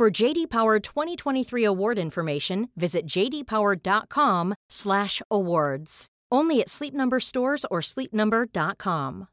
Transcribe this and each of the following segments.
For JD Power 2023 award information, visit jdpower.com/awards. Only at Sleep Number stores or sleepnumber.com.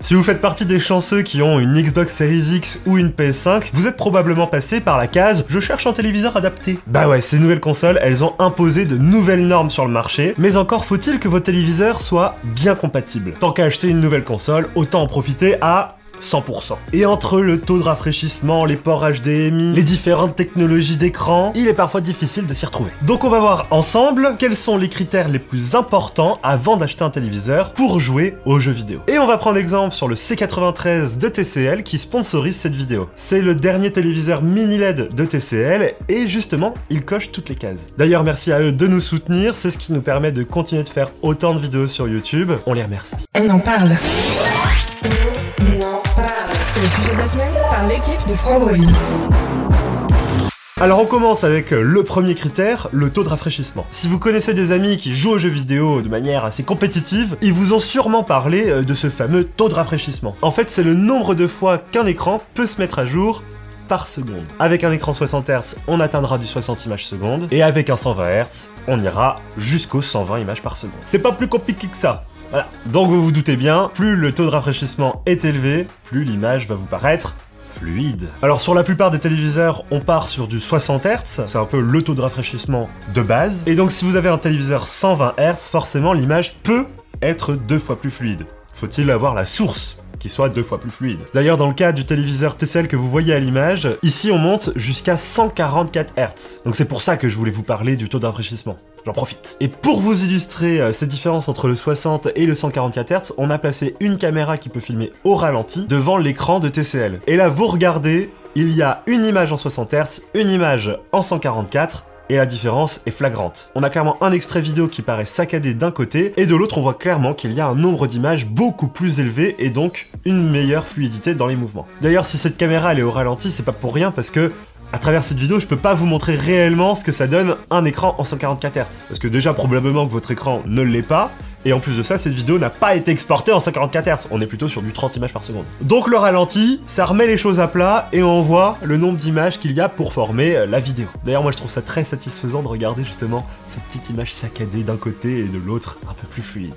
Si vous faites partie des chanceux qui ont une Xbox Series X ou une PS5, vous êtes probablement passé par la case Je cherche un téléviseur adapté. Bah ouais, ces nouvelles consoles, elles ont imposé de nouvelles normes sur le marché, mais encore faut-il que vos téléviseurs soient bien compatibles. Tant qu'à acheter une nouvelle console, autant en profiter à 100%. Et entre le taux de rafraîchissement, les ports HDMI, les différentes technologies d'écran, il est parfois difficile de s'y retrouver. Donc on va voir ensemble quels sont les critères les plus importants avant d'acheter un téléviseur pour jouer aux jeux vidéo. Et on va prendre exemple sur le C93 de TCL qui sponsorise cette vidéo. C'est le dernier téléviseur mini LED de TCL et justement, il coche toutes les cases. D'ailleurs, merci à eux de nous soutenir, c'est ce qui nous permet de continuer de faire autant de vidéos sur YouTube. On les remercie. On en parle. Par l'équipe de. Alors on commence avec euh, le premier critère, le taux de rafraîchissement. Si vous connaissez des amis qui jouent aux jeux vidéo de manière assez compétitive, ils vous ont sûrement parlé euh, de ce fameux taux de rafraîchissement. En fait, c'est le nombre de fois qu'un écran peut se mettre à jour par seconde. Avec un écran 60 Hz, on atteindra du 60 images seconde, et avec un 120 Hz, on ira jusqu'aux 120 images par seconde. C'est pas plus compliqué que ça. Voilà. Donc vous vous doutez bien, plus le taux de rafraîchissement est élevé, plus l'image va vous paraître fluide. Alors sur la plupart des téléviseurs, on part sur du 60 Hz, c'est un peu le taux de rafraîchissement de base. Et donc si vous avez un téléviseur 120 Hz, forcément l'image peut être deux fois plus fluide. Faut-il avoir la source? Qui soit deux fois plus fluide. D'ailleurs, dans le cas du téléviseur TCL que vous voyez à l'image, ici on monte jusqu'à 144 Hz. Donc c'est pour ça que je voulais vous parler du taux de rafraîchissement. J'en profite. Et pour vous illustrer euh, cette différence entre le 60 et le 144 Hz, on a placé une caméra qui peut filmer au ralenti devant l'écran de TCL. Et là, vous regardez, il y a une image en 60 Hz, une image en 144, et la différence est flagrante. On a clairement un extrait vidéo qui paraît saccadé d'un côté, et de l'autre on voit clairement qu'il y a un nombre d'images beaucoup plus élevé et donc une meilleure fluidité dans les mouvements. D'ailleurs si cette caméra elle est au ralenti, c'est pas pour rien parce que à travers cette vidéo, je peux pas vous montrer réellement ce que ça donne un écran en 144 Hz. Parce que déjà, probablement que votre écran ne l'est pas, et en plus de ça, cette vidéo n'a pas été exportée en 144 Hz. On est plutôt sur du 30 images par seconde. Donc le ralenti, ça remet les choses à plat et on voit le nombre d'images qu'il y a pour former euh, la vidéo. D'ailleurs, moi je trouve ça très satisfaisant de regarder justement cette petite image saccadée d'un côté et de l'autre un peu plus fluide.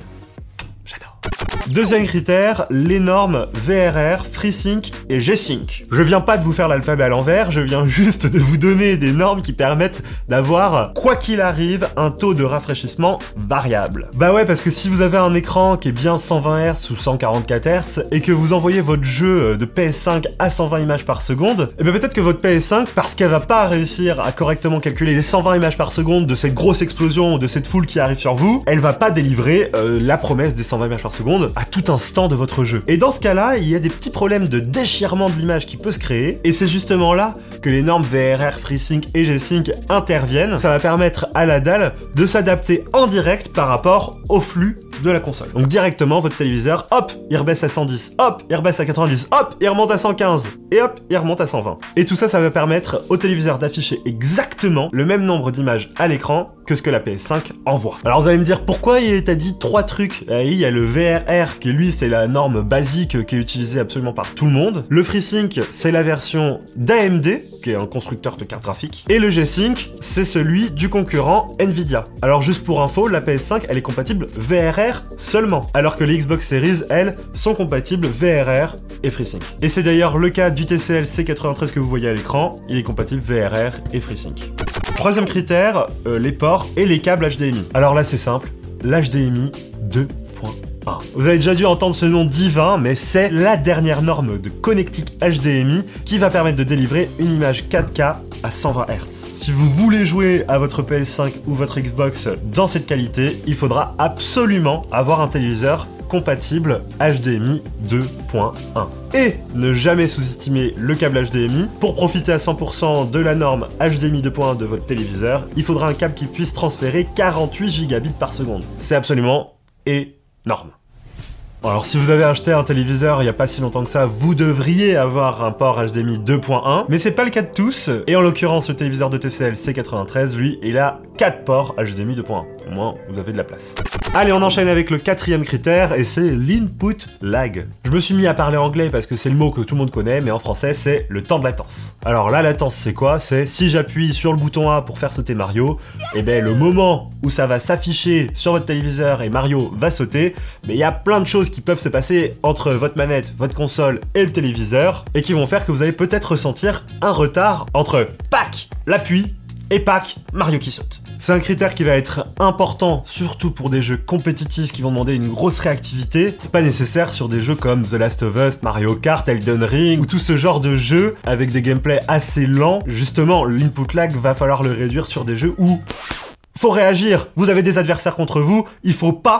Deuxième critère, les normes VRR, FreeSync et G-Sync. Je viens pas de vous faire l'alphabet à l'envers, je viens juste de vous donner des normes qui permettent d'avoir, quoi qu'il arrive, un taux de rafraîchissement variable. Bah ouais, parce que si vous avez un écran qui est bien 120 Hz ou 144 Hz et que vous envoyez votre jeu de PS5 à 120 images par seconde, et bien peut-être que votre PS5, parce qu'elle va pas réussir à correctement calculer les 120 images par seconde de cette grosse explosion ou de cette foule qui arrive sur vous, elle va pas délivrer euh, la promesse des 120 images par seconde à tout instant de votre jeu. Et dans ce cas-là, il y a des petits problèmes de déchirement de l'image qui peut se créer, et c'est justement là que les normes VRR, FreeSync et G-Sync interviennent. Ça va permettre à la dalle de s'adapter en direct par rapport au flux de la console. Donc directement, votre téléviseur, hop, il rebaisse à 110, hop, il rebaisse à 90, hop, il remonte à 115, et hop, il remonte à 120. Et tout ça, ça va permettre au téléviseur d'afficher exactement le même nombre d'images à l'écran que ce que la PS5 envoie. Alors vous allez me dire pourquoi il t'a dit trois trucs? Eh, Il y a le VRR qui lui c'est la norme basique qui est utilisée absolument par tout le monde. Le FreeSync c'est la version d'AMD qui est un constructeur de cartes graphiques. Et le G-Sync c'est celui du concurrent Nvidia. Alors juste pour info, la PS5 elle est compatible VRR seulement, alors que les Xbox Series elles sont compatibles VRR et FreeSync. Et c'est d'ailleurs le cas du TCL C93 que vous voyez à l'écran, il est compatible VRR et FreeSync. Troisième critère, euh, les ports et les câbles HDMI. Alors là c'est simple, l'HDMI 2.1. Vous avez déjà dû entendre ce nom divin, mais c'est la dernière norme de connectique HDMI qui va permettre de délivrer une image 4K à 120 Hz. Si vous voulez jouer à votre PS5 ou votre Xbox dans cette qualité, il faudra absolument avoir un téléviseur compatible HDMI 2.1. Et ne jamais sous-estimer le câble HDMI. Pour profiter à 100% de la norme HDMI 2.1 de votre téléviseur, il faudra un câble qui puisse transférer 48 gigabits par seconde. C'est absolument énorme. Alors si vous avez acheté un téléviseur il n'y a pas si longtemps que ça, vous devriez avoir un port HDMI 2.1, mais c'est pas le cas de tous, et en l'occurrence le téléviseur de TCL C93, lui, il a 4 ports HDMI 2.1. Au moins, vous avez de la place. Allez, on enchaîne avec le quatrième critère, et c'est l'input lag. Je me suis mis à parler anglais parce que c'est le mot que tout le monde connaît, mais en français, c'est le temps de latence. Alors la latence, c'est quoi? C'est si j'appuie sur le bouton A pour faire sauter Mario, et ben le moment où ça va s'afficher sur votre téléviseur et Mario va sauter, mais il y a plein de qui peuvent se passer entre votre manette, votre console et le téléviseur, et qui vont faire que vous allez peut-être ressentir un retard entre PAC, l'appui, et PAC, Mario qui saute. C'est un critère qui va être important, surtout pour des jeux compétitifs qui vont demander une grosse réactivité. C'est pas nécessaire sur des jeux comme The Last of Us, Mario Kart, Elden Ring, ou tout ce genre de jeux avec des gameplays assez lents. Justement, l'input lag va falloir le réduire sur des jeux où faut réagir. Vous avez des adversaires contre vous, il faut pas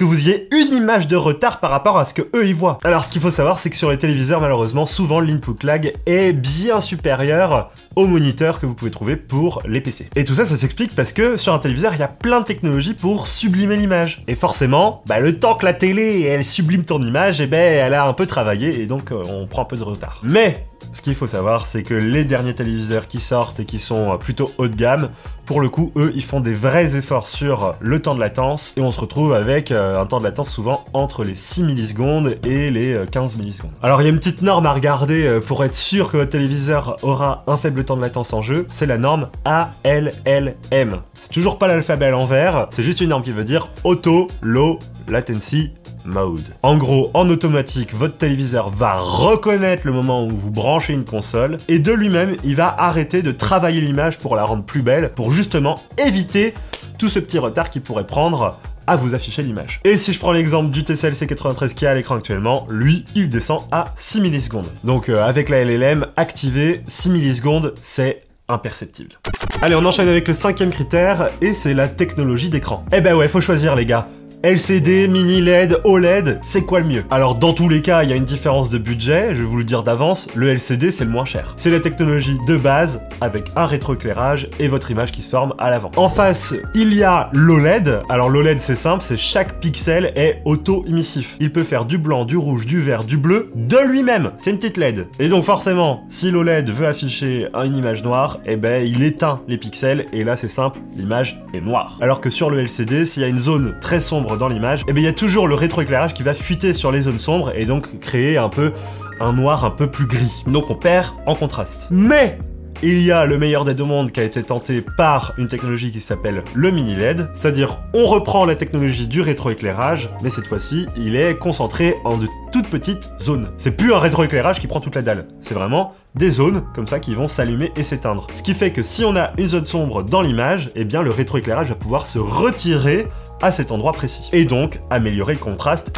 Que vous ayez une image de retard par rapport à ce que eux y voient. Alors ce qu'il faut savoir c'est que sur les téléviseurs malheureusement souvent l'input lag est bien supérieur au moniteur que vous pouvez trouver pour les PC. Et tout ça ça s'explique parce que sur un téléviseur il y a plein de technologies pour sublimer l'image. Et forcément, bah, le temps que la télé elle sublime ton image, et eh ben elle a un peu travaillé et donc euh, on prend un peu de retard. Mais ce qu'il faut savoir, c'est que les derniers téléviseurs qui sortent et qui sont plutôt haut de gamme, pour le coup, eux, ils font des vrais efforts sur le temps de latence et on se retrouve avec euh, un temps de latence souvent entre les 6 millisecondes et les 15 euh, millisecondes. Alors, il y a une petite norme à regarder euh, pour être sûr que votre téléviseur aura un faible temps de latence en jeu, c'est la norme ALLM. C'est toujours pas l'alphabet à l'envers, c'est juste une norme qui veut dire Auto Low Latency Mode. En gros, en automatique, votre téléviseur va reconnaître le moment où vous branchez une console et de lui-même, il va arrêter de travailler l'image pour la rendre plus belle, pour justement éviter tout ce petit retard qu'il pourrait prendre à vous afficher l'image. Et si je prends l'exemple du TCL C93 qui est à l'écran actuellement, lui, il descend à 6 millisecondes. Donc euh, avec la LLM activée, 6 millisecondes, c'est imperceptible. Allez, on enchaîne avec le cinquième critère, et c'est la technologie d'écran. Eh ben ouais, faut choisir les gars. LCD, mini LED, OLED, c'est quoi le mieux? Alors dans tous les cas, il y a une différence de budget, je vais vous le dire d'avance, le LCD c'est le moins cher. C'est la technologie de base avec un rétroéclairage et votre image qui se forme à l'avant. En face, il y a l'OLED. Alors l'OLED c'est simple, c'est chaque pixel est auto-émissif. Il peut faire du blanc, du rouge, du vert, du bleu de lui-même. C'est une petite LED. Et donc forcément, si l'OLED veut afficher une image noire, eh ben il éteint les pixels et là c'est simple, l'image est noire. Alors que sur le LCD, s'il y a une zone très sombre dans l'image, et eh bien il y a toujours le rétroéclairage qui va fuiter sur les zones sombres et donc créer un peu un noir un peu plus gris. Donc on perd en contraste. Mais il y a le meilleur des deux mondes qui a été tenté par une technologie qui s'appelle le mini LED, c'est-à-dire on reprend la technologie du rétroéclairage, mais cette fois-ci il est concentré en de toutes petites zones. C'est plus un rétroéclairage qui prend toute la dalle, c'est vraiment des zones comme ça qui vont s'allumer et s'éteindre. Ce qui fait que si on a une zone sombre dans l'image, eh bien le rétroéclairage va pouvoir se retirer à cet endroit précis. Et donc améliorer le contraste.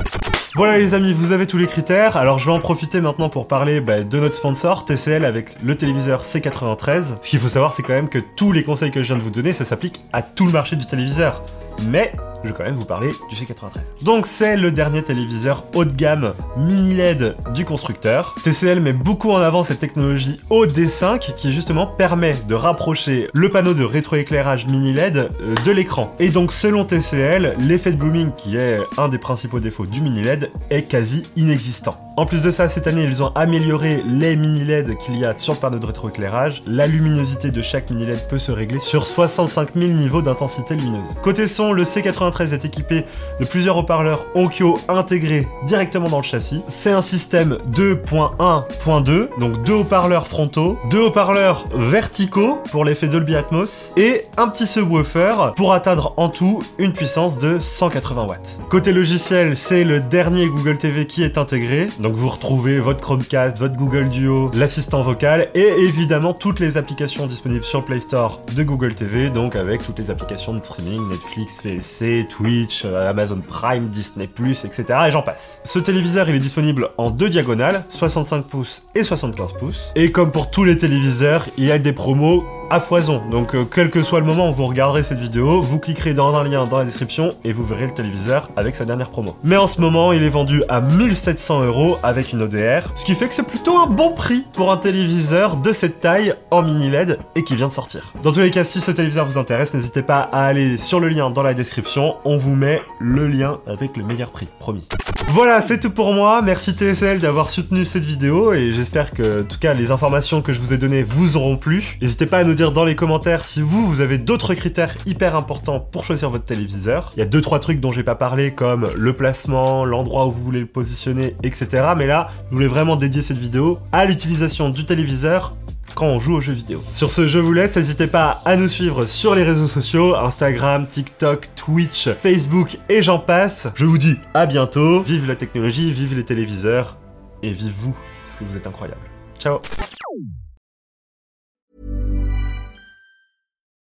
Voilà les amis, vous avez tous les critères. Alors je vais en profiter maintenant pour parler bah, de notre sponsor TCL avec le téléviseur C93. Ce qu'il faut savoir c'est quand même que tous les conseils que je viens de vous donner, ça s'applique à tout le marché du téléviseur. Mais je vais quand même vous parler du C93. Donc c'est le dernier téléviseur haut de gamme mini LED du constructeur. TCL met beaucoup en avant cette technologie OD5 qui justement permet de rapprocher le panneau de rétroéclairage mini LED euh, de l'écran. Et donc selon TCL, l'effet de blooming qui est un des principaux défauts du mini LED est quasi inexistant. En plus de ça, cette année, ils ont amélioré les mini LED qu'il y a sur le panneau de rétroéclairage. La luminosité de chaque mini LED peut se régler sur 65 000 niveaux d'intensité lumineuse. Côté son, le C93 est équipé de plusieurs haut-parleurs Onkyo intégrés directement dans le châssis. C'est un système 2.1.2, donc deux haut-parleurs frontaux, deux haut-parleurs verticaux pour l'effet Dolby Atmos et un petit subwoofer pour atteindre en tout une puissance de 180 watts. Côté logiciel, c'est le dernier Google TV qui est intégré. Donc vous retrouvez votre Chromecast, votre Google Duo, l'assistant vocal et évidemment toutes les applications disponibles sur Play Store de Google TV, donc avec toutes les applications de streaming, Netflix, VLC, Twitch, euh, Amazon Prime, Disney+, etc. et j'en passe. Ce téléviseur, il est disponible en deux diagonales, 65 pouces et 75 pouces. Et comme pour tous les téléviseurs, il y a des promos à foison. Donc euh, quel que soit le moment où vous regarderez cette vidéo, vous cliquerez dans un lien dans la description et vous verrez le téléviseur avec sa dernière promo. Mais en ce moment, il est vendu à 1700 euros avec une ODR, ce qui fait que c'est plutôt un bon prix pour un téléviseur de cette taille en mini LED et qui vient de sortir. Dans tous les cas, si ce téléviseur vous intéresse, n'hésitez pas à aller sur le lien dans la description. On vous met le lien avec le meilleur prix, promis. Voilà, c'est tout pour moi. Merci TSL d'avoir soutenu cette vidéo et j'espère que, en tout cas, les informations que je vous ai données vous auront plu. N'hésitez pas à nous dire dans les commentaires si vous, vous avez d'autres critères hyper importants pour choisir votre téléviseur. Il y a deux trois trucs dont j'ai pas parlé comme le placement, l'endroit où vous voulez le positionner, etc. Mais là, je voulais vraiment dédier cette vidéo à l'utilisation du téléviseur quand on joue aux jeux vidéo. Sur ce, je vous laisse, n'hésitez pas à nous suivre sur les réseaux sociaux, Instagram, TikTok, Twitch, Facebook et j'en passe. Je vous dis à bientôt, vive la technologie, vive les téléviseurs et vive vous, parce que vous êtes incroyables. Ciao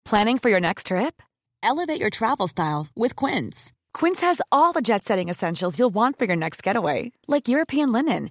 Planning for your next trip? Elevate your travel style with Quince. Quince has all the jet setting essentials you'll want for your next getaway, like European linen,